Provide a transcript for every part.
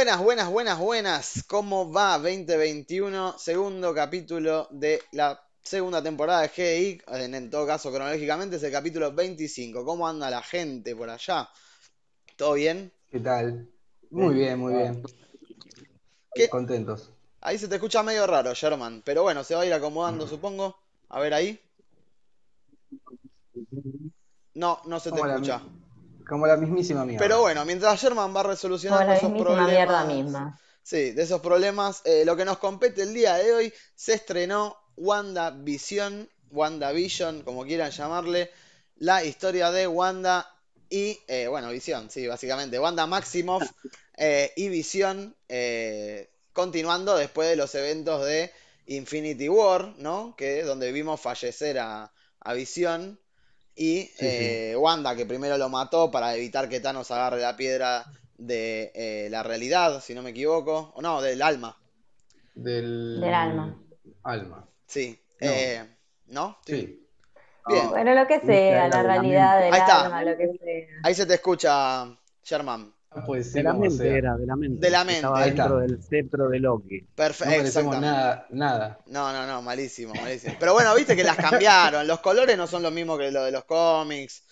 Buenas, buenas, buenas, buenas. ¿Cómo va 2021? Segundo capítulo de la segunda temporada de GDI. En, en todo caso, cronológicamente es el capítulo 25. ¿Cómo anda la gente por allá? ¿Todo bien? ¿Qué tal? Muy bien, muy bien. ¿Qué? Contentos. Ahí se te escucha medio raro, Sherman. Pero bueno, se va a ir acomodando, supongo. A ver ahí. No, no se te escucha. Como la mismísima mía. Pero bueno, mientras Sherman va resolucionando Como la esos mismísima mierda problemas. misma. Sí, de esos problemas. eh, lo que nos compete el día de hoy se estrenó WandaVision, WandaVision, como quieran llamarle, la historia de Wanda y, eh, bueno, Visión, sí, básicamente, Wanda Maximoff eh, y Visión, eh, continuando después de los eventos de Infinity War, ¿no? Que donde vimos fallecer a, a Visión y Sí, sí. eh, Wanda, que primero lo mató para evitar que Thanos agarre la piedra de eh, la realidad, si no me equivoco, o no, del alma, Del... Del alma. Alma. sí. No. Eh, ¿no? Sí. Bien. Bueno, lo que sea, la de la realidad del Ahí está. alma, lo que sea. Ahí se te escucha, Sherman. Ah, Pues sí, De la mente sea. era, de la mente. De la Estaba mente. Está. dentro del cetro de Loki. No Perfecto, exactamente. nada, nada. No, no, no, malísimo, malísimo. Pero bueno, viste que las cambiaron. Los colores no son los mismos que lo de los cómics.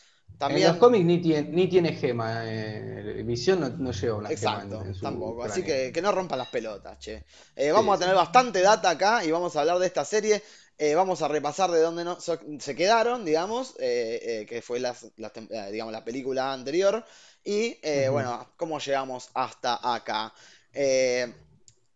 En También. los cómics ni tiene, ni tiene gema. eh, Visión no, no lleva una gema Exacto, en su tampoco. Así que que no rompan las pelotas, che. Eh, vamos Sí, a tener sí. bastante data acá y vamos a hablar de esta serie. Eh, vamos a repasar de dónde no, so- se quedaron, digamos, eh, eh, que fue las, las tem- digamos, la película anterior. Y eh, bueno, cómo llegamos hasta acá. Eh,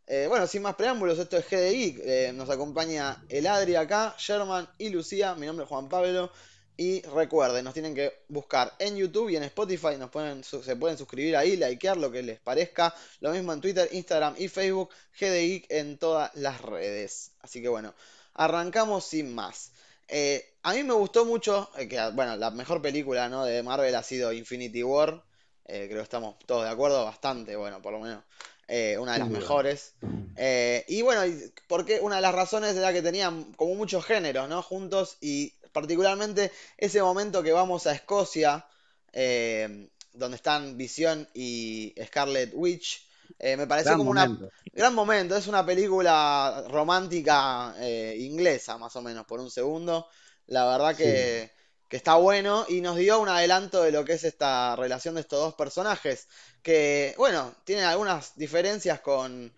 eh, bueno, sin más preámbulos, esto es GDI. nos acompaña el Adri acá, Sherman y Lucía. Mi nombre es Juan Pablo. Y recuerden, nos tienen que buscar en YouTube y en Spotify. Nos pueden, se pueden suscribir ahí, likear lo que les parezca. Lo mismo en Twitter, Instagram y Facebook. GDI en todas las redes. Así que bueno, arrancamos sin más. Eh, a mí me gustó mucho, eh, que bueno, la mejor película ¿no? de Marvel ha sido Infinity War. Eh, creo que estamos todos de acuerdo, bastante, bueno, por lo menos eh, una de las mejores. Eh, y bueno, porque una de las razones era que tenían como muchos géneros, ¿no? Juntos y particularmente ese momento que vamos a Escocia, eh, donde están Visión y Scarlet Witch, me pareció Gran como una momento. gran momento. Es una película romántica inglesa, más o menos, por un segundo. La verdad Sí. Que, está bueno y nos dio un adelanto de lo que es esta relación de estos dos personajes, que, bueno, tienen algunas diferencias con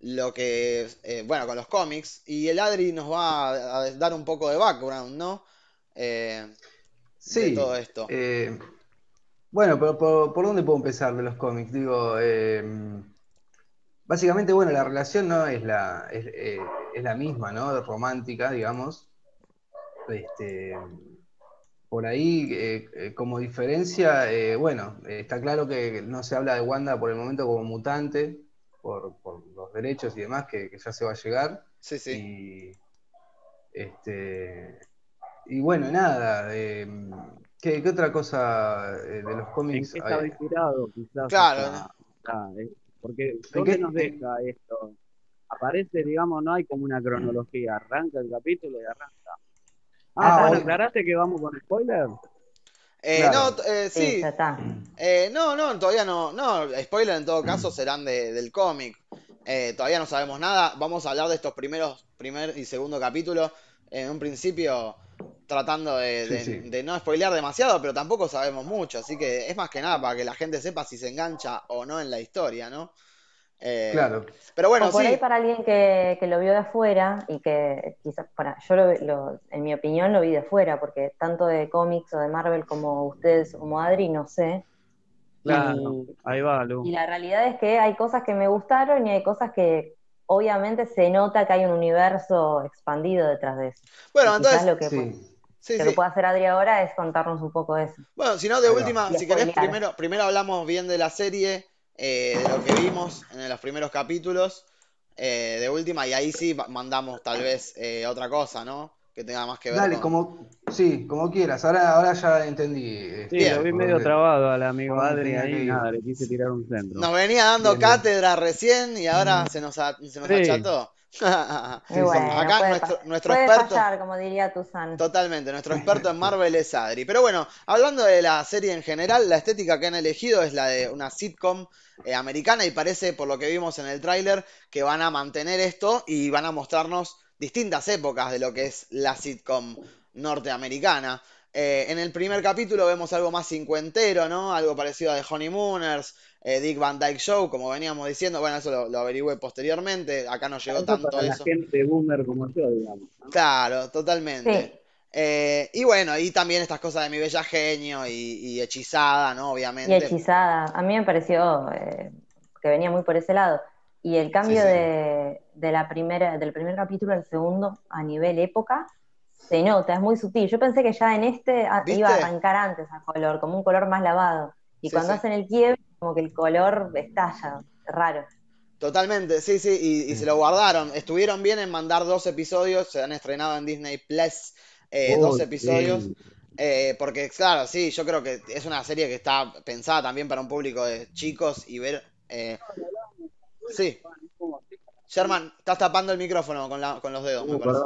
lo que, eh, bueno, con los cómics, y el Adri nos va a, dar un poco de background, ¿no? Eh, de Sí. todo esto. eh, bueno, pero por, ¿por dónde puedo empezar de los cómics? Digo, básicamente, bueno, la relación no es la, es, es la misma, ¿no? Romántica, digamos. Este, por ahí, eh, eh, como diferencia, eh, bueno, eh, está claro que no se habla de Wanda por el momento como mutante, por, por los derechos y demás, que, que ya se va a llegar. Sí, sí. Y, este, y bueno, nada. eh, ¿qué, qué otra cosa eh, de los ¿En cómics? qué estaba Eh, inspirado? Quizás Claro, eh, porque ¿En ¿dónde qué- nos deja esto? Aparece, digamos, no hay como una cronología. Arranca el capítulo y arranca. Ah, Ah, bueno, bueno. ¿aclaraste que vamos con spoiler? Eh, Claro. no, eh, Sí, sí, ya está. Eh, no, no, todavía no. No, spoiler en todo caso serán de- del cómic. Eh, todavía no sabemos nada. Vamos a hablar de estos primeros, primer y segundo capítulo. En un principio, tratando de, Sí, de- sí. de no spoilear demasiado, pero tampoco sabemos mucho. Así que es más que nada para que la gente sepa si se engancha o no en la historia, ¿no? Eh, claro. Pero bueno, o por sí. ahí para alguien que, que lo vio de afuera y que quizás, para, yo lo, lo- en mi opinión lo vi de afuera, porque tanto de cómics o de Marvel como ustedes, como Adri, no sé. Claro, Y, ahí va, Lu. y la realidad es que hay cosas que me gustaron y hay cosas que obviamente se nota que hay un universo expandido detrás de eso. Bueno, Y entonces, lo que, Sí. sí, que sí. lo puede hacer Adri ahora es contarnos un poco de eso. Bueno, si no, de última, si querés, primero, primero hablamos bien de la serie, eh, de lo que vimos en los primeros capítulos, eh, de última, y ahí sí ma- mandamos tal vez eh, otra cosa, ¿no? Que tenga más que ver Dale, con... como, sí, como quieras. Ahora, ahora ya entendí. este, Sí, Bien. lo vi medio trabado al amigo Adri ahí, nada, le quise tirar un centro. Nos venía dando Bien, bien. cátedra recién y ahora se nos, a- se nos Sí. acható. Bueno, Acá puede, nuestro, nuestro puede experto. fallar, como diría Tuzán. Totalmente, nuestro experto en Marvel es Adri. Pero bueno, hablando de la serie en general, la estética que han elegido es la de una sitcom eh, americana y parece, por lo que vimos en el tráiler, que van a mantener esto y van a mostrarnos distintas épocas de lo que es la sitcom norteamericana. Eh, en el primer capítulo vemos algo más cincuentero, ¿no? Algo parecido a The Honeymooners, eh, Dick Van Dyke Show, como veníamos diciendo. Bueno, eso lo, lo averigüé posteriormente. Acá no llegó Eso tanto para la eso. gente boomer como yo, digamos. ¿no? Claro, totalmente. Sí. Eh, y bueno, y también estas cosas de mi bella genio y, y hechizada, ¿no? Y Obviamente. hechizada. A mí me pareció eh, que venía muy por ese lado. Y el cambio Sí, sí. De, de la primera, del primer capítulo al segundo a nivel época se nota, es muy sutil. Yo pensé que ya en este a- ¿Viste? iba a arrancar antes a color, como un color más lavado. Y Sí, cuando sí. hacen el quiebre, como que el color estalla, raro. Totalmente, sí, sí, y, y se lo guardaron. Estuvieron bien en mandar dos episodios, se han estrenado en Disney Plus eh, Oh, dos sí. episodios. eh, porque, claro, sí, yo creo que es una serie que está pensada también para un público de chicos y ver. eh, Sí, Sherman, estás tapando el micrófono con, la- con los dedos, me Uh, parece.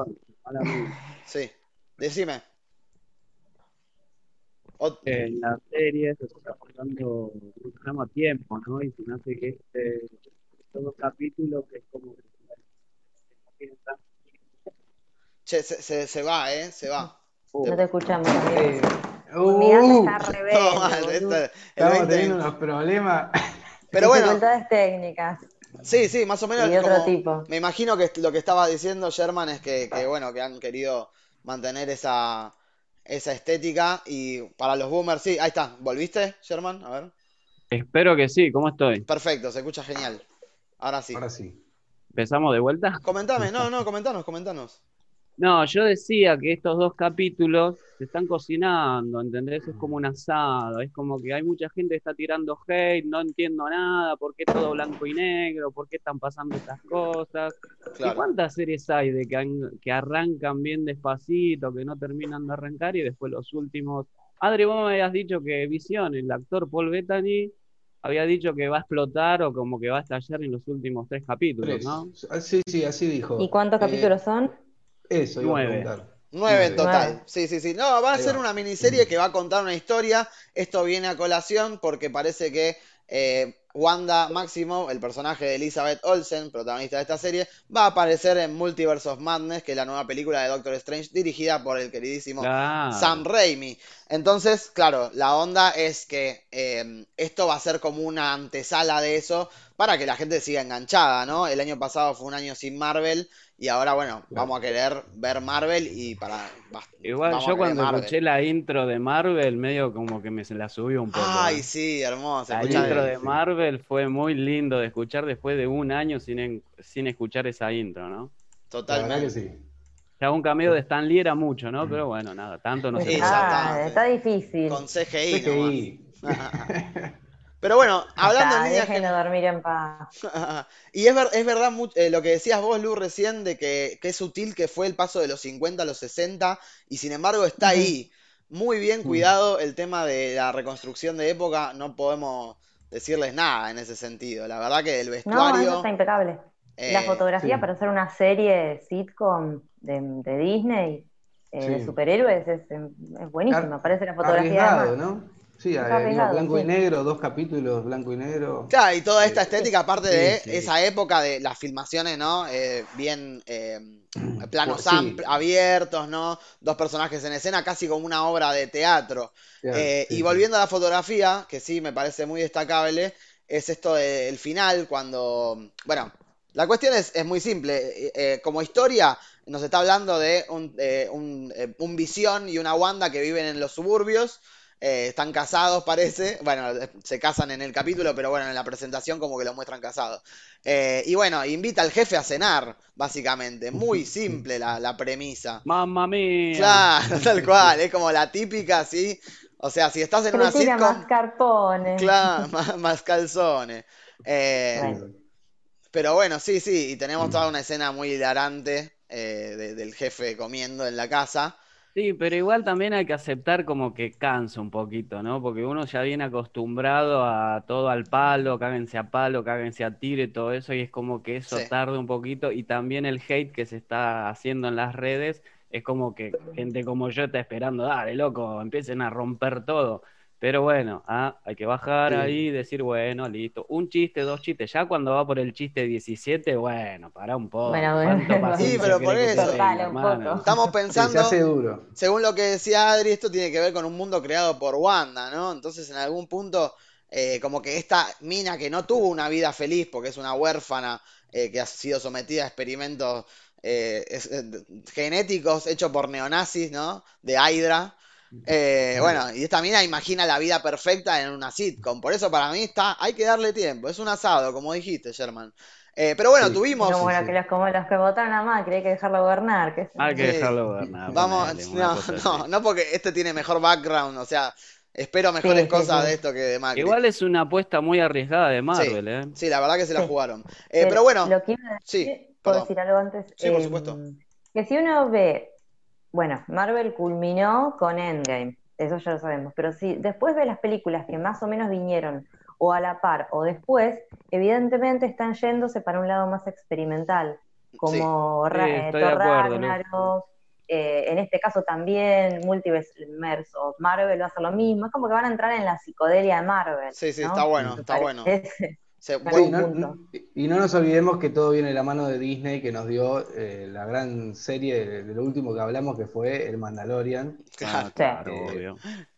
mía. Sí, decime. En la serie se está pasando muchísimo tiempo, ¿no? Y se me hace que este, estos dos capítulos que es como Che, se, se- se va, ¿eh? Se va. oh, No te escuchamos, Eh, uh, Mi está rebelde, No, mal, estamos 20. teniendo unos problemas. Pero bueno, Dificultades técnicas sí, sí, más o menos y otro como- tipo. me imagino que lo que estaba diciendo Sherman es que, que, bueno, que han querido mantener esa, esa estética y para los boomers, sí, ahí está, ¿volviste, Sherman? A ver. Espero que sí, ¿cómo estoy? Perfecto, se escucha genial. Ahora sí. Ahora sí. ¿Empezamos de vuelta? Comentame, no, no, comentanos, comentanos. No, yo decía que estos dos capítulos se están cocinando, ¿entendés? Es como un asado, es como que hay mucha gente que está tirando hate, no entiendo nada, ¿por qué todo blanco y negro? ¿Por qué están pasando estas cosas? ¿Y cuántas series hay de que, han- que arrancan bien despacito, que no terminan de arrancar y después los últimos... Adri, vos me habías dicho que Visión, el actor Paul Bettany, había dicho que va a explotar o como que va a estallar en los últimos tres capítulos. ¿no? Ah, Sí, sí, así dijo. ¿Y cuántos Eh, capítulos son? Eso iba a Nueve. preguntar. Nueve en total. Nueve. Sí, sí, sí. No, va a Ahí ser va. una miniserie que va a contar una historia. Esto viene a colación porque parece que eh, Wanda Maximoff, el personaje de Elizabeth Olsen, protagonista de esta serie, va a aparecer en Multiverse of Madness, que es la nueva película de Doctor Strange dirigida por el queridísimo. Sam Raimi. Entonces, claro, la onda es que eh, esto va a ser como una antesala de eso para que la gente siga enganchada, ¿no? El año pasado fue un año sin Marvel y ahora, bueno, vamos a querer ver Marvel y para... Igual yo cuando Marvel. escuché la intro de Marvel, medio como que me se la subió un poco. Ay, ¿eh? sí, hermoso. La intro de sí. Marvel fue muy lindo de escuchar después de un año sin, en- sin escuchar esa intro, ¿no? Totalmente. sí. Ya un cameo de Stan Lee era mucho, ¿no? Pero bueno, nada, tanto no se ya puede. está. Ah, está difícil. Con CGI. CGI. Pero bueno, hablando en Está, líneas déjenlo dormir en paz. Y es, ver- es verdad mu- eh, lo que decías vos, Lu, recién, de que, que es sutil que fue el paso de los 50 a los 60, y sin embargo está ahí. Muy bien cuidado el tema de la reconstrucción de época, no podemos decirles nada en ese sentido. La verdad que el No, eso vestuario... está impecable. La eh, fotografía sí. para hacer una serie sitcom de, de Disney, eh, de superhéroes, es, es buenísima. Ar- Parece la fotografía de Arriesgado, Max. ¿no? Sí, eh, blanco y negro, dos capítulos blanco y negro. Claro, y toda esta Sí. estética, aparte Sí, de sí. esa época de las filmaciones, ¿no? Eh, bien eh, planos Sí. ampl- abiertos, ¿no? Dos personajes en escena, casi como una obra de teatro. Claro, Eh, sí, y sí. volviendo a la fotografía, que sí me parece muy destacable, es esto del final, cuando... Bueno, la cuestión es, es muy simple. Eh, eh, como historia, nos está hablando de un, eh, un, eh, un Visión y una Wanda que viven en los suburbios. Eh, están casados, parece. Bueno, eh, se casan en el capítulo, pero bueno, en la presentación como que lo muestran casados. Eh, y bueno, invita al jefe a cenar, básicamente. Muy simple la, la premisa. ¡Mamma mía! Claro, tal cual, es como la típica, ¿sí? O sea, si estás en una sitcom, mascarpone. claro, más, más calzones. Eh, Bueno. pero bueno, sí, sí, y tenemos toda una escena muy hilarante eh, de- del jefe comiendo en la casa. Sí, pero igual también hay que aceptar como que cansa un poquito, ¿no? Porque uno ya viene acostumbrado a todo al palo, cáguense a palo, cáguense a tiro y todo eso, y es como que eso Sí. tarda un poquito, y también el hate que se está haciendo en las redes, es como que gente como yo está esperando, dale, loco, empiecen a romper todo. Pero bueno, ah, hay que bajar Sí. ahí y decir, bueno, listo, un chiste, dos chistes, ya cuando va por el chiste 17, bueno, para un poco. Bueno, bueno, ¿Cuánto bueno. paciencia Sí, pero por eso. tenga, Cortale un hermano? poco. Estamos Sí, se pensando, hace duro. según lo que decía Adri, esto tiene que ver con un mundo creado por Wanda, ¿no? Entonces, en algún punto, eh, como que esta mina que no tuvo una vida feliz porque es una huérfana eh, que ha sido sometida a experimentos eh, es- eh, genéticos hechos por neonazis, ¿no? De Hydra. Eh, bueno, y esta mina imagina la vida perfecta en una sitcom. Por eso para mí está, hay que darle tiempo. Es un asado, como dijiste, Sherman. Eh, pero bueno, Sí. tuvimos. Sí, sí. que los, como los que votaron a Macri, hay que dejarlo gobernar. Hay que Sí. dejarlo gobernar. Vamos, no, no, no porque este tiene mejor background, o sea, espero mejores sí, cosas sí. de esto que de Macri. Igual es una apuesta muy arriesgada de Marvel, ¿eh? Sí, la verdad que se la Sí. jugaron. Eh, pero bueno, Lo que iba a sí, decir, ¿puedo perdón. decir algo antes? Sí, por supuesto. Que si uno ve, bueno, Marvel culminó con Endgame, eso ya lo sabemos, pero si después ve las películas que más o menos vinieron o a la par o después, evidentemente están yéndose para un lado más experimental, como Sí, eh, de Thor. Ragnarok, eh, en este caso también Multiverse o Marvel va a hacer lo mismo, es como que van a entrar en la psicodelia de Marvel. Sí, sí, ¿no? está bueno, está bueno. Se- Claro. Sí, bueno, no- punto. y no nos olvidemos que todo viene de la mano de Disney, que nos dio eh, la gran serie de, de lo último que hablamos, que fue El Mandalorian. claro, Ah, claro, obvio.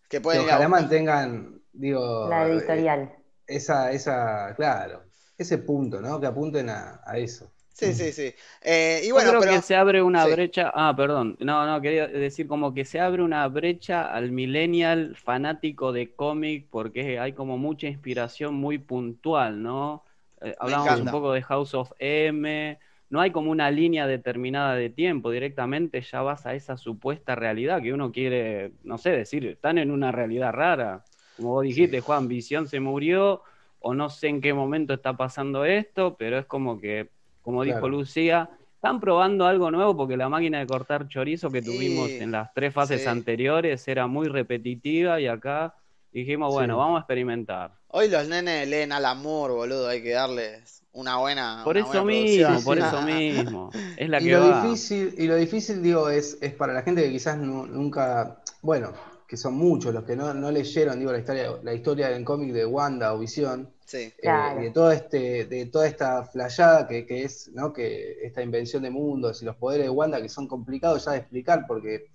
que Que pueden ojalá mantengan, digo, La eh, editorial. esa, esa, claro, ese punto, ¿no? Que apunten a, a eso. Sí, sí, sí. Eh, y Yo creo pero que se abre una sí. brecha. Ah, perdón. No, no, quería decir como que se abre una brecha al millennial fanático de cómic porque hay como mucha inspiración muy puntual, ¿no? Eh, hablamos un poco de House of M. No hay como una línea determinada de tiempo, directamente ya vas a esa supuesta realidad que uno quiere, no sé, decir, están en una realidad rara. Como vos dijiste, Juan, Visión se murió, o no sé en qué momento está pasando esto, pero es como que, como dijo Claro. Lucía, están probando algo nuevo porque la máquina de cortar chorizo que tuvimos en las tres fases sí. anteriores era muy repetitiva y acá dijimos, bueno, Sí. vamos a experimentar. hoy los nenes leen Alan Moore, boludo, hay que darles una buena, Por una eso buena mismo, producción. por eso mismo. Es la Y que lo va. difícil, y lo difícil, digo, es, es para la gente que quizás nu- nunca, bueno, que son muchos los que no, no leyeron, digo, la historia, la historia del cómic de Wanda o Visión, Sí, eh, Claro. y de todo este, de toda esta flayada que, que es, ¿no? Que esta invención de mundos y los poderes de Wanda que son complicados ya de explicar porque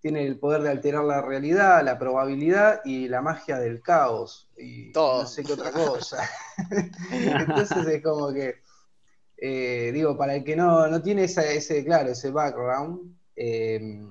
tiene el poder de alterar la realidad, la probabilidad y la magia del caos y Todo. no sé qué otra cosa. Entonces es como que eh, digo, para el que no, no tiene esa- ese, claro, ese background, eh,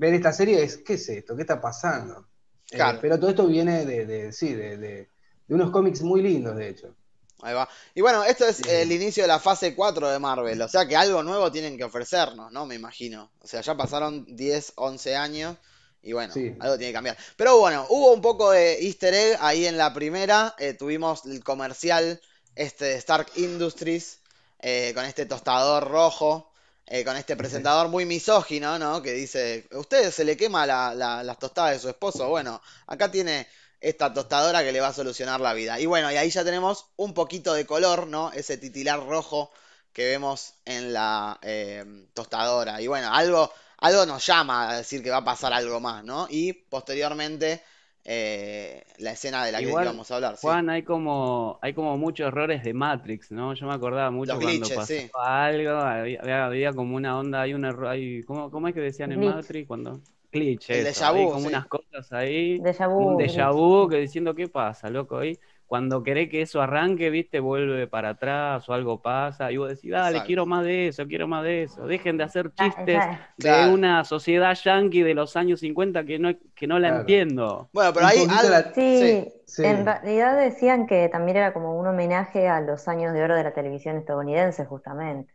ver esta serie es, ¿qué es esto? ¿Qué está pasando? Eh, Claro. pero todo esto viene de, de- sí, de, de- de unos cómics muy lindos, de hecho. ahí va. Y bueno, esto es el inicio de la fase 4 de Marvel, o sea que algo nuevo tienen que ofrecernos, ¿no? Me imagino. O sea, ya pasaron 10, 11 años y bueno, Sí. algo tiene que cambiar. Pero bueno, hubo un poco de easter egg ahí en la primera, eh, tuvimos el comercial este de Stark Industries eh, con este tostador rojo. Eh, con este presentador muy misógino, ¿no? Que dice, ¿usted se le quema la- la- las tostadas de su esposo? Bueno, acá tiene esta tostadora que le va a solucionar la vida. Y bueno, y ahí ya tenemos un poquito de color, ¿no? Ese titilar rojo que vemos en la eh, tostadora. Y bueno, algo, algo nos llama a decir que va a pasar algo más, ¿no? Y posteriormente eh, la escena de la que Igual, íbamos a hablar. sí. Juan, hay como, hay como muchos errores de Matrix, ¿no? Yo me acordaba mucho Los cuando glitches, pasaba sí. algo, había, como una onda, hay un error, hay, ¿cómo, cómo es que decían en Glitch. Matrix? Cuando, glitch, eso, déjà hay vu, como sí. unas cosas ahí, Déjà un vu, déjà glitch. vu, que diciendo, ¿qué pasa, loco? Ahí, cuando querés que eso arranque, viste, vuelve para atrás o algo pasa, y vos decís, dale, Exacto. quiero más de eso, quiero más de eso, dejen de hacer chistes de Claro. una sociedad yanqui de los años 50 que no, que no la Claro. entiendo. Bueno, pero ahí la- Sí, Sí. en realidad decían que también era como un homenaje a los años de oro de la televisión estadounidense, justamente.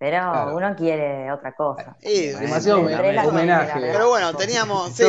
Pero Claro. uno quiere otra cosa. Y Bueno, demasiado homenaje. la verdad. Pero bueno, teníamos, sí,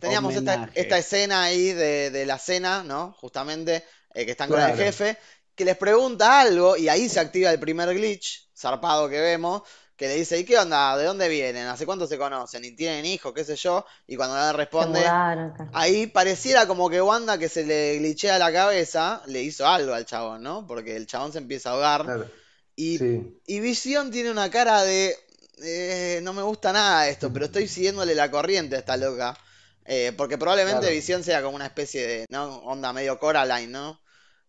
teníamos esta, Homenaje. esta escena ahí de, de la cena, ¿no? Justamente, eh, que están con el jefe, que les pregunta algo y ahí se activa el primer glitch, zarpado que vemos, que le dice, ¿y qué onda? ¿De dónde vienen? ¿Hace cuánto se conocen? ¿Y tienen hijos? ¿Qué sé yo? Y cuando le responde, mudaron. ahí pareciera como que Wanda, que se le glitchea la cabeza, le hizo algo al chabón, ¿no? Porque el chabón se empieza a ahogar. Claro. Y, Sí. y Visión tiene una cara de, eh, no me gusta nada esto, pero estoy siguiéndole la corriente a esta loca. Eh, porque probablemente Claro. Visión sea como una especie de, ¿no? Onda medio Coraline, ¿no?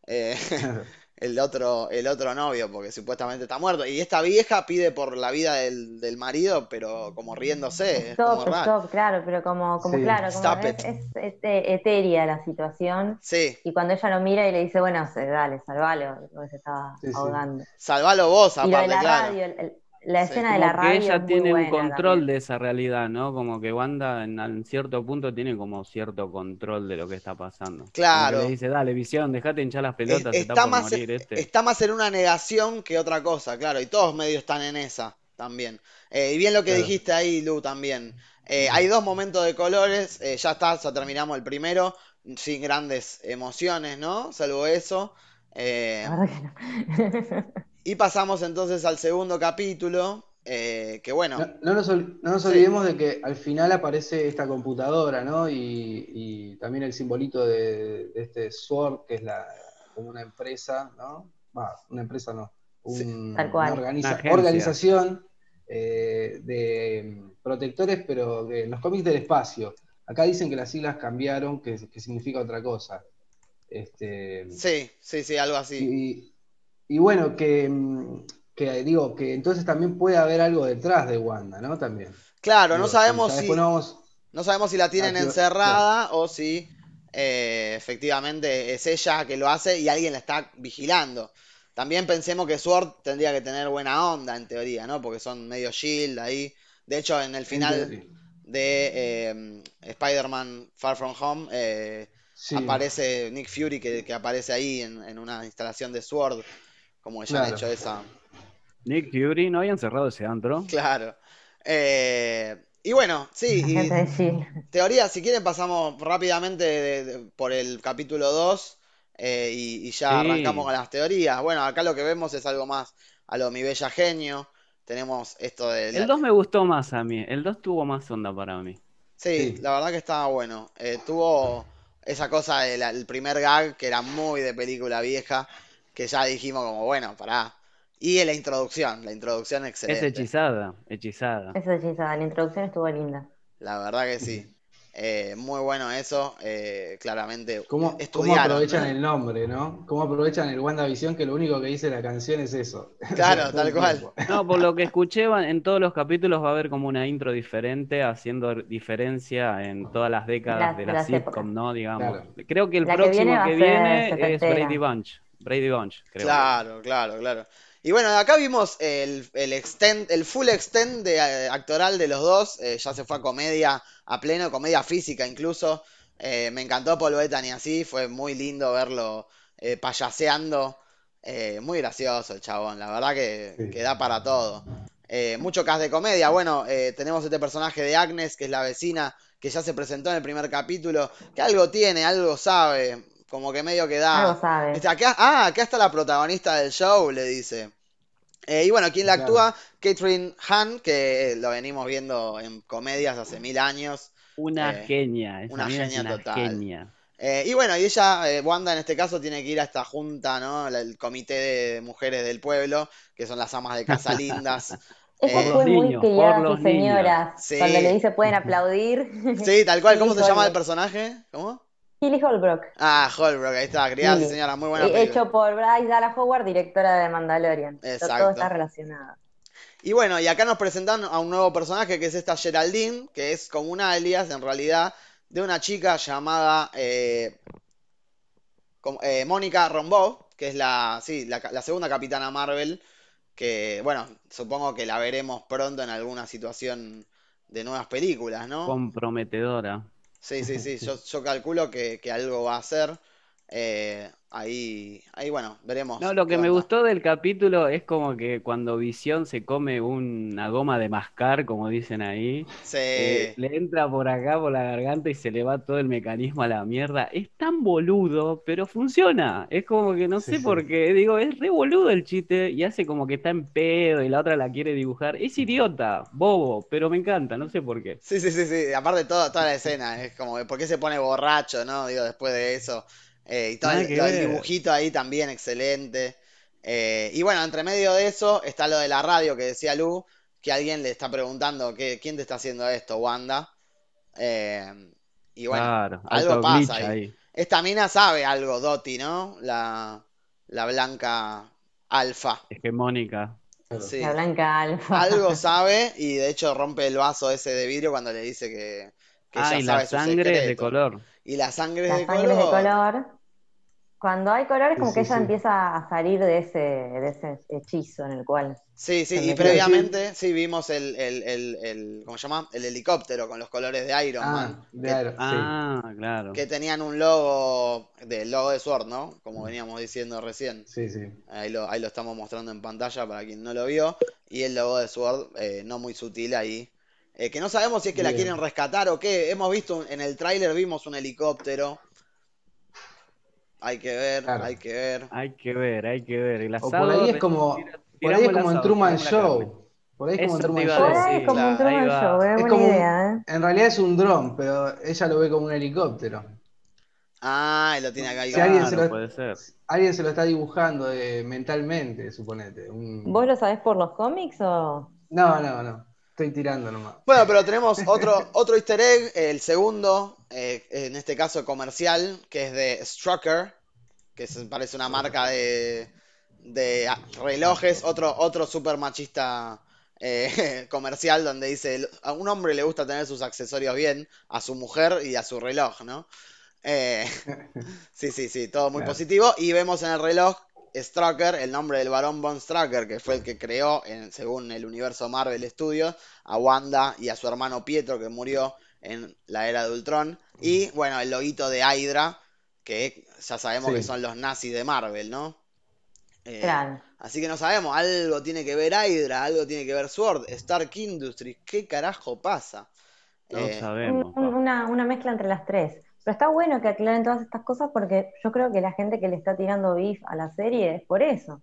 Eh, el otro, el otro novio, porque supuestamente está muerto. Y esta vieja pide por la vida del, del marido, pero como riéndose, es como Stop, stop, claro, pero como, como Sí. claro, como Stop es, es, es, etérea la situación. Sí, Y cuando ella lo mira y le dice, bueno, dale, salvalo, porque se estaba Sí, sí. ahogando. salvalo vos, Y lo de aparte, la claro. radio, el- el- la Sí. escena de la que radio ella es muy tiene un control también. de esa realidad, ¿no? Como que Wanda en, en cierto punto tiene como cierto control de lo que está pasando. Como que Claro. le dice, dale, visión, dejate hinchar las Es- pelotas, se está está por más, morir este. está más en una negación que otra cosa, claro, y todos medios están en esa también. Eh, y bien lo que Claro. dijiste ahí, Lu, también. Eh, hay dos momentos de colores, eh, ya está, ya terminamos el primero, sin grandes emociones, ¿no? Salvo eso. Eh, La verdad que no. y pasamos entonces al segundo capítulo, eh, que bueno, No, no nos, ol- no nos Sí. olvidemos de que al final aparece esta computadora, ¿no? Y, y también el simbolito de, de este Sword, que es la, como una empresa, ¿no? Va, una empresa no, Sí. un- Tal cual. una organiza- Una agencia. organización eh, de protectores, pero de los cómics del espacio. Acá dicen que las siglas cambiaron, que, que significa otra cosa. Este, sí, sí, sí, algo así. y, y bueno, que, mm, que digo, que entonces también puede haber algo detrás de Wanda, ¿no? También. Claro, no sabemos si, no vamos- no sabemos si la tienen encerrada o si eh, efectivamente es ella que lo hace y alguien la está vigilando. También pensemos que Sword tendría que tener buena onda en teoría, ¿no? Porque son medio shield ahí. De hecho, en el final de eh, Spider-Man Far From Home eh, sí, aparece Nick Fury que, que aparece ahí en, en una instalación de Sword, como ya han Claro. hecho esa. Nick Fury, ¿no habían cerrado ese antro? Claro. Eh, y bueno, sí, y teoría, si quieren pasamos rápidamente de- de- por el capítulo 2 eh, y, y ya Sí. arrancamos con las teorías. Bueno, acá lo que vemos es algo más a lo mi bella genio. Tenemos esto de... la- El 2 me gustó más a mí, el 2 tuvo más onda para mí. Sí, Sí. la verdad que estaba bueno. Eh, tuvo esa cosa del primer gag que era muy de película vieja, que ya dijimos como, bueno, pará. Y en la introducción, la introducción Es excelente. hechizada, hechizada. Eso hechizada, la introducción estuvo linda. La verdad que sí. Eh, muy bueno eso. eh, claramente ¿Cómo, cómo aprovechan ¿no? el nombre, ¿no? ¿Cómo aprovechan el WandaVision que lo único que dice la canción es eso? Claro, tal cual. No, por lo que escuché, va- en todos los capítulos va a haber como una intro diferente, haciendo diferencia en todas las décadas de la las sitcom. ¿no? Digamos. Claro. Creo que el La que próximo viene que viene es. Brady Bunch. Brady Bunch, creo. Claro, claro, claro. Y bueno, acá vimos el, el extend, el full extend de, eh, actoral de los dos. eh, ya se fue a comedia a pleno, comedia física incluso. Eh, me encantó Paul Bettany así, fue muy lindo verlo eh, payaseando. Eh, muy gracioso el chabón, la verdad que, Sí. que da para todo. Eh, mucho cast de comedia. Bueno, eh, tenemos este personaje de Agnes, que es la vecina, que ya se presentó en el primer capítulo, que algo tiene, algo sabe, como que medio que da. Algo sabe. Este, acá, ah, acá está la protagonista del show, le dice. Eh, y bueno, ¿quién la Claro. actúa? Catherine Hahn, que lo venimos viendo en comedias hace mil años. Una Eh, genia, esa una genia una total. genia. Eh, y bueno, y ella, eh, Wanda en este caso, tiene que ir a esta junta, ¿no? El comité de mujeres del pueblo, que son las amas de casa lindas. Esa Eh, fue muy señoras. niños. Sí. Cuando le dice pueden aplaudir. Sí, tal cual. ¿Cómo se llama el personaje? ¿Cómo? Lily Holbrook. Ah, Holbrook, ahí está, criadas y Lily. señoras, muy buena Eh, película. Hecho por Bryce Dallas Howard, directora de Mandalorian. Todo- Exacto. Todo está relacionado. Y bueno, y acá nos presentan a un nuevo personaje que es esta Geraldine, que es como un alias en realidad de una chica llamada eh, eh, Mónica Rambeau, que es la, sí, la, la segunda capitana Marvel, que bueno, supongo que la veremos pronto en alguna situación de nuevas películas, ¿no? Comprometedora. Sí, sí, sí, yo, yo calculo que, que algo va a hacer. Eh, ahí, ahí, bueno, veremos. No, lo que me onda. gustó del capítulo es como que cuando Visión se come una goma de mascar, como dicen ahí, Sí. eh, le entra por acá, por la garganta y se le va todo el mecanismo a la mierda. Es tan boludo, pero funciona. Es como que no Sí, sé sí. por qué. Digo, es re boludo el chiste y hace como que está en pedo y la otra la quiere dibujar. Es idiota, bobo, pero me encanta, no sé por qué. Sí, sí, sí, sí. Aparte toda, toda la escena, es como, ¿por qué se pone borracho, no? Digo, después de eso. Eh, y todo el, que dibujito ahí también, excelente. Eh, y bueno, entre medio de eso está lo de la radio que decía Lu, que alguien le está preguntando, ¿qué, ¿quién te está haciendo esto, Wanda? Eh, y bueno, Claro, algo pasa ahí. ahí. Esta mina sabe algo, Doti, ¿no? La, la blanca alfa. Hegemónica. Sí. La blanca alfa. Algo sabe y de hecho rompe el vaso ese de vidrio cuando le dice que, que Ah, y sabe la sangre es de color. Y la sangre es de sangre de color. Cuando hay color es Sí, como que sí, ella sí. empieza a salir de ese, de ese hechizo en el cual Sí, sí, y previamente sí vimos el, el, el, el- ¿cómo se llama? El helicóptero con los colores de Iron Man, Ah, de que, Aero, sí. Ah, claro. que tenían un logo, del logo de Sword, ¿no? Como veníamos diciendo recién. Sí, sí. Ahí lo, ahí lo estamos mostrando en pantalla para quien no lo vio. Y el logo de Sword, eh, no muy sutil ahí. Eh, que no sabemos si es que la quieren rescatar o qué. Hemos visto en el tráiler, vimos un helicóptero. Hay que ver, Claro. hay que ver. Hay que ver, hay que ver. El O por ahí es como, tira- por ahí es como en Truman. Show. Por ahí es como en Truman Show. Decir, como un Truman. Show, es Es buena como idea, ¿eh? en realidad es un dron, pero ella lo ve como un helicóptero. Ah, y lo tiene acá. Si alguien se lo, puede ser. alguien se lo está dibujando eh, mentalmente, suponete. un- ¿Vos lo sabés por los cómics o...? No, no, no. Estoy tirando nomás. Bueno, pero tenemos otro, otro easter egg, el segundo, eh, en este caso comercial, que es de Strucker, que parece una marca de, de relojes, otro, otro super machista eh, comercial donde dice, a un hombre le gusta tener sus accesorios bien, a su mujer y a su reloj, ¿no? Eh, sí, sí, sí, todo muy Claro. positivo. Y vemos en el reloj Strucker, el nombre del varón Von Strucker, que fue el que creó, en, según el universo Marvel Studios, a Wanda y a su hermano Pietro, que murió en la era de Ultron. Y bueno, el loguito de Hydra, que ya sabemos Sí. que son los nazis de Marvel, ¿no? Eh, Claro. Así que no sabemos, algo tiene que ver Hydra, algo tiene que ver Sword, Stark Industries, ¿qué carajo pasa? No Eh, sabemos. Un- pa. una, una mezcla entre las tres. Pero está bueno que aclaren todas estas cosas porque yo creo que la gente que le está tirando beef a la serie es por eso.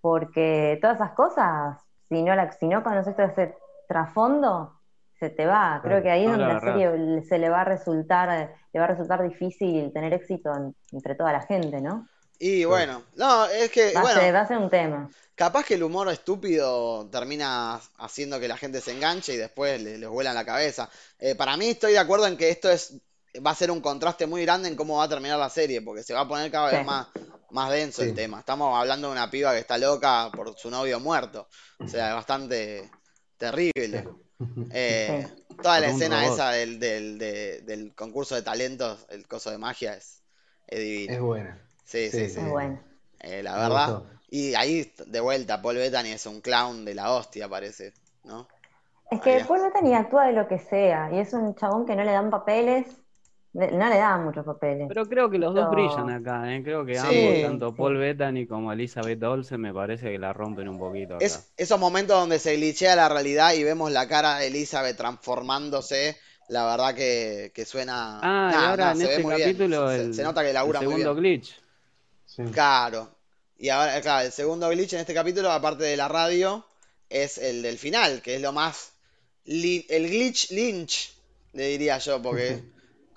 Porque todas esas cosas, si no, la, si no conoces todo ese trasfondo, se te va. Creo que ahí es No donde la la serie le- se le va a resultar, le va a resultar difícil tener éxito en- entre toda la gente, ¿no? y bueno, no, es que, Va, a bueno, ser, va a ser un tema. capaz que el humor estúpido termina haciendo que la gente se enganche y después le- les vuela en la cabeza. Eh, para mí estoy de acuerdo en que esto es va a ser un contraste muy grande en cómo va a terminar la serie, porque se va a poner cada vez Sí. más, más denso el tema. Estamos hablando de una piba que está loca por su novio muerto. O sea, es bastante terrible. Eh, toda la escena robot. esa del, del, de- del concurso de talentos, el coso de magia, es, es divino. Es buena. Sí, sí, sí. Es bueno. Eh, la Me verdad. gustó. Y ahí, de vuelta, Paul Bettany es un clown de la hostia, parece, ¿no? Es que. Paul Bettany actúa de lo que sea, y es un chabón que no le dan papeles, no le dan muchos papeles. Pero creo que los dos brillan acá, ¿eh? Creo que Sí. ambos, tanto Sí. Paul Bettany como Elizabeth Olsen, me parece que la rompen un poquito acá. Es esos momentos donde se glitchea la realidad y vemos la cara de Elizabeth transformándose, la verdad que, que suena. Ah, y ahora en este muy capítulo Se, el, se nota que el labura muy segundo bien. glitch. Sí. Claro. Y ahora, claro, el segundo glitch en este capítulo, aparte de la radio, es el del final, que es lo más. li- el glitch lynch, le diría yo, porque.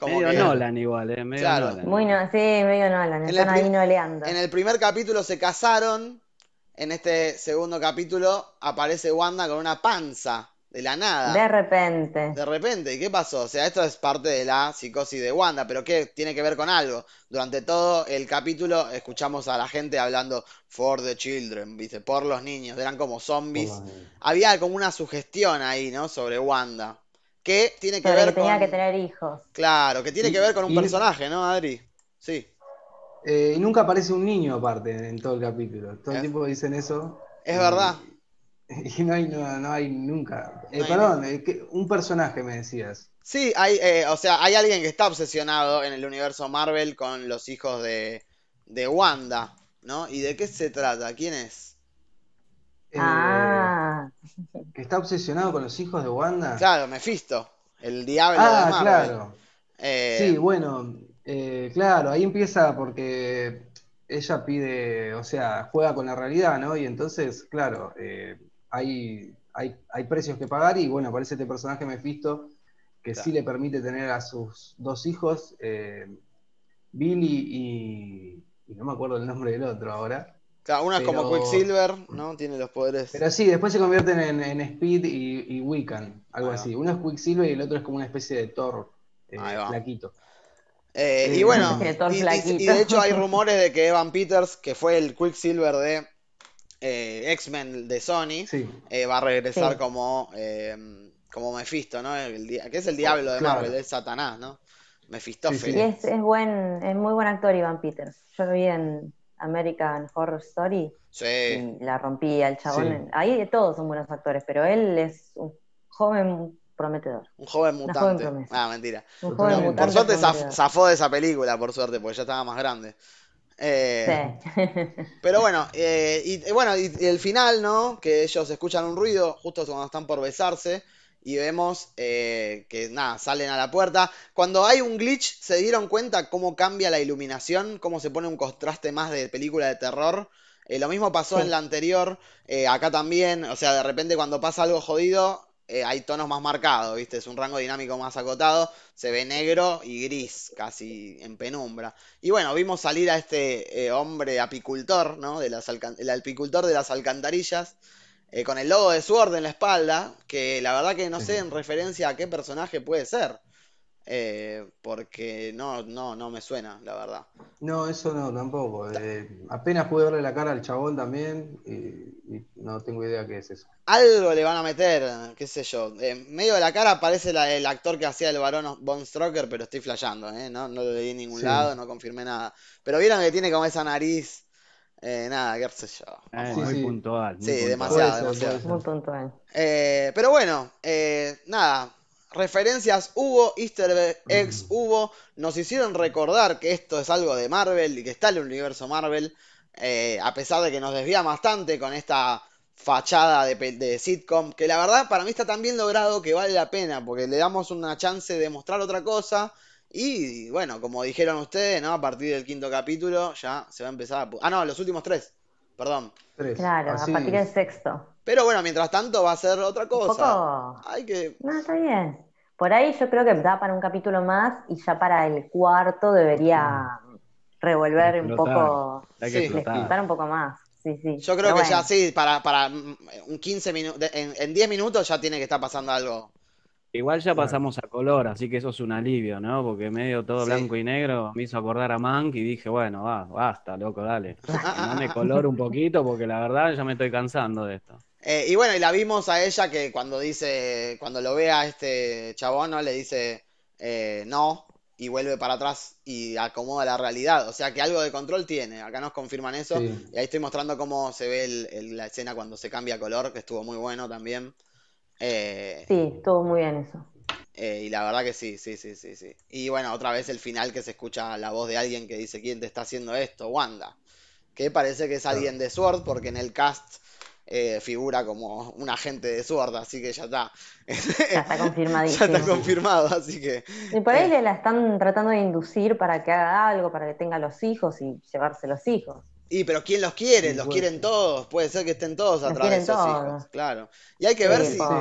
Como Medio que Nolan igual, ¿eh? Medio Claro. Nolan. Muy no, sí, medio Nolan, En están el ahí noleando. en el primer capítulo se casaron. En este segundo capítulo aparece Wanda con una panza de la nada. De repente. De repente, ¿y qué pasó? O sea, esto es parte de la psicosis de Wanda, pero ¿qué tiene que ver con algo? Durante todo el capítulo escuchamos a la gente hablando for the children, ¿viste? Por los niños, eran como zombies. Había como una sugestión ahí, ¿no? Sobre Wanda. Que tiene que Sobre ver que tenía con... que tener hijos. Claro, que tiene que ver con un Y- personaje, ¿no, Adri? Sí, Eh, y nunca aparece un niño aparte en todo el capítulo. Todo el ¿Eh? tiempo dicen eso. es y- verdad. Y no hay, no, no hay nunca. Eh, No hay perdón, eh, ¿qué- un personaje me decías. Sí, hay, eh, o sea, hay alguien que está obsesionado en el universo Marvel con los hijos de, de Wanda, ¿no? ¿Y de qué se trata? ¿Quién es? Eh, Ah, que está obsesionado con los hijos de Wanda. Claro, Mephisto, el diablo de Ah, Marvel. claro. Eh, Sí, bueno, eh, claro, ahí empieza porque ella pide, o sea, juega con la realidad, ¿no? Y entonces, claro, eh, hay, hay, hay precios que pagar y bueno, aparece este personaje Mephisto que sí le permite tener a sus dos hijos, Billy y, y no me acuerdo el nombre del otro ahora. Claro, uno es como Quicksilver, ¿no? Tiene los poderes. Pero sí, después se convierten en, en Speed y, y Wiccan, algo Ahí va. así. Uno es Quicksilver y el otro es como una especie de Thor eh, Ahí va. flaquito. Eh, y Sí. bueno, y, y- flaquito. y de hecho hay rumores de que Evan Peters, que fue el Quicksilver de eh, X-Men de Sony, Sí. eh, va a regresar Sí. como, eh, como Mephisto, ¿no? El que es el diablo de Claro. Marvel, es Satanás, ¿no? Y es, es buen, es muy buen actor Ivan Peters. Yo lo vi en American Horror Story Sí. y la rompí al chabón. Sí. Ahí todos son buenos actores, pero él es un joven prometedor. Un joven joven mutante. promesa. Ah, mentira. Un joven Por mutante suerte zaf- prometedor. zafó de esa película, por suerte, porque ya estaba más grande. Eh, Sí. Pero bueno, eh, y, y bueno, y, y el final, ¿no? Que ellos escuchan un ruido justo cuando están por besarse y vemos eh, que nada, salen a la puerta. Cuando hay un glitch, ¿se dieron cuenta cómo cambia la iluminación? ¿Cómo se pone un contraste más de película de terror? Eh, lo mismo pasó Sí. en la anterior, eh, acá también, o sea, de repente cuando pasa algo jodido, hay tonos más marcados, ¿viste? Es un rango dinámico más acotado, se ve negro y gris, casi en penumbra. Y bueno, vimos salir a este hombre apicultor, ¿no? De las el apicultor de las alcantarillas, eh, con el logo de Sword en la espalda, que la verdad que no sé en referencia a qué personaje puede ser, eh, porque no, no, no me suena, la verdad. No, eso no, tampoco. Eh, apenas pude verle la cara al chabón también y, y no tengo idea qué es eso. Algo le van a meter, qué sé yo. En medio de la cara aparece la- el actor que hacía el varón Von Stroker, pero estoy flasheando, ¿eh? No, no lo leí en ningún Sí. lado, no confirmé nada. Pero vieron que tiene como esa nariz, eh, nada, qué sé yo. Eh, Vamos Sí, muy sí. puntual. muy Sí, puntual. demasiado, demasiado. Muy puntual. Eh, pero bueno, eh, nada, referencias hubo, easter eggs hubo, nos hicieron recordar que esto es algo de Marvel y que está en el universo Marvel, eh, a pesar de que nos desvía bastante con esta fachada de, de sitcom, que la verdad para mí está tan bien logrado que vale la pena, porque le damos una chance de mostrar otra cosa. Y bueno, como dijeron ustedes, ¿no? A partir del quinto capítulo ya se va a empezar a... Ah, no, los últimos tres, perdón. Tres. Claro, Así- a partir del sexto. Pero bueno, mientras tanto va a ser otra Un cosa. poco. Hay que... No, está bien. Por ahí yo creo que da para un capítulo más y ya para el cuarto debería revolver un poco, Hay Sí. que explotar. explotar un poco más. Sí, sí. Yo creo Pero que ya sí, para, para un 15 minutos, en, en 10 minutos ya tiene que estar pasando algo. Igual ya Claro. pasamos a color, así que eso es un alivio, ¿no? Porque medio todo Sí. blanco y negro me hizo acordar a Mank y dije, bueno, va, basta, loco, dale. Dame color un poquito porque la verdad ya me estoy cansando de esto. Eh, y bueno, y la vimos a ella que cuando dice, cuando lo ve a este chabón, ¿no? Le dice eh, no y vuelve para atrás y acomoda la realidad. O sea que algo de control tiene. Acá nos confirman eso. Sí. Y ahí estoy mostrando cómo se ve el- el- la escena cuando se cambia color, que estuvo muy bueno también. Eh, sí, estuvo muy bien eso. Eh, y la verdad que sí, sí, sí, sí, sí. Y bueno, otra vez el final que se escucha la voz de alguien que dice, ¿quién te está haciendo esto? Wanda. Que parece que es alguien de Sword, porque en el cast eh, figura como un agente de Sword, así que ya está. Ya está Ya confirmadísimo. está confirmado, así que... Y por ahí le la están tratando de inducir para que haga algo, para que tenga los hijos y llevarse los hijos. Y pero ¿quién los quiere? Sí, Los quieren todos, puede ser que estén todos Los atrás de todos. hijos, claro. Y hay que ver Sí, si,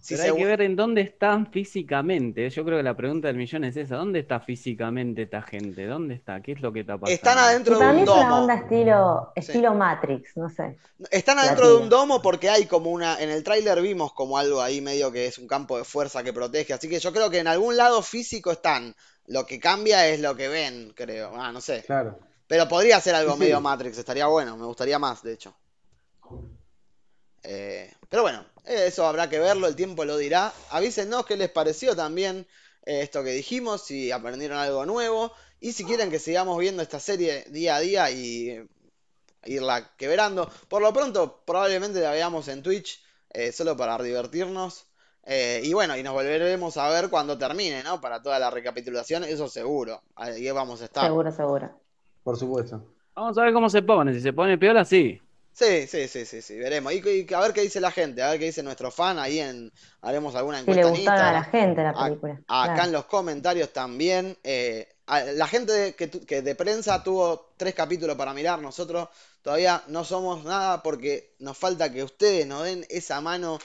si Pero se... hay que ver en dónde están físicamente. Yo creo que la pregunta del millón es esa. ¿Dónde está físicamente esta gente? ¿Dónde está? ¿Qué es lo que está pasando? Están adentro Y de para mí un es una domo. onda estilo, Sí. estilo Matrix, no sé. Están adentro de un domo porque hay como una. En el tráiler vimos como algo ahí medio que es un campo de fuerza que protege. Así que yo creo que en algún lado físico están. Lo que cambia es lo que ven, creo. Ah, no sé. Claro. Pero podría ser algo Sí, medio Matrix, estaría bueno, me gustaría más, de hecho. Eh, pero bueno, eso habrá que verlo, el tiempo lo dirá. Avísenos qué les pareció también eh, esto que dijimos, si aprendieron algo nuevo. Y si quieren que sigamos viendo esta serie día a día y eh, irla quebrando. Por lo pronto, probablemente la veamos en Twitch, eh, solo para divertirnos. Eh, y bueno, y nos volveremos a ver cuando termine, ¿no? Para toda la recapitulación, eso seguro. Ahí vamos a estar. Seguro, seguro. Por supuesto. Vamos a ver cómo se pone. Si se pone piola, sí. Sí, sí, sí, sí, sí, veremos. Y, y a ver qué dice la gente, a ver qué dice nuestro fan. Ahí en, haremos alguna Si le encuesta gustaron a la gente la A- película. acá claro. en los comentarios también. eh, a- la gente de, que, tu- que de prensa tuvo tres capítulos para mirar. Nosotros todavía no somos nada porque nos falta que ustedes nos den esa mano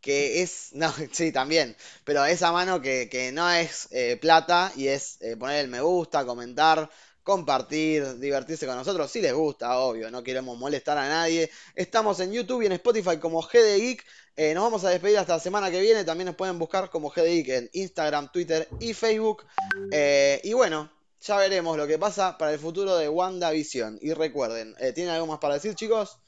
que es. No, sí, también. Pero esa mano que, que no es eh, plata y es eh, poner el me gusta, comentar. Compartir, divertirse con nosotros, si les gusta, obvio, no queremos molestar a nadie. Estamos en YouTube y en Spotify como GD Geek. Eh, nos vamos a despedir hasta la semana que viene. También nos pueden buscar como GD Geek en Instagram, Twitter y Facebook. Eh, y bueno, ya veremos lo que pasa para el futuro de WandaVision. Y recuerden, eh, ¿tienen algo más para decir, chicos?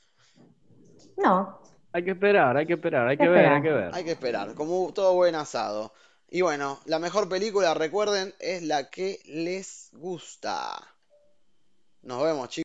No, Hay que esperar, hay que esperar, hay que Hay ver, esperar. hay que ver. Hay que esperar, como todo buen asado. Y bueno, la mejor película, recuerden, es la que les gusta. Nos vemos, chicos.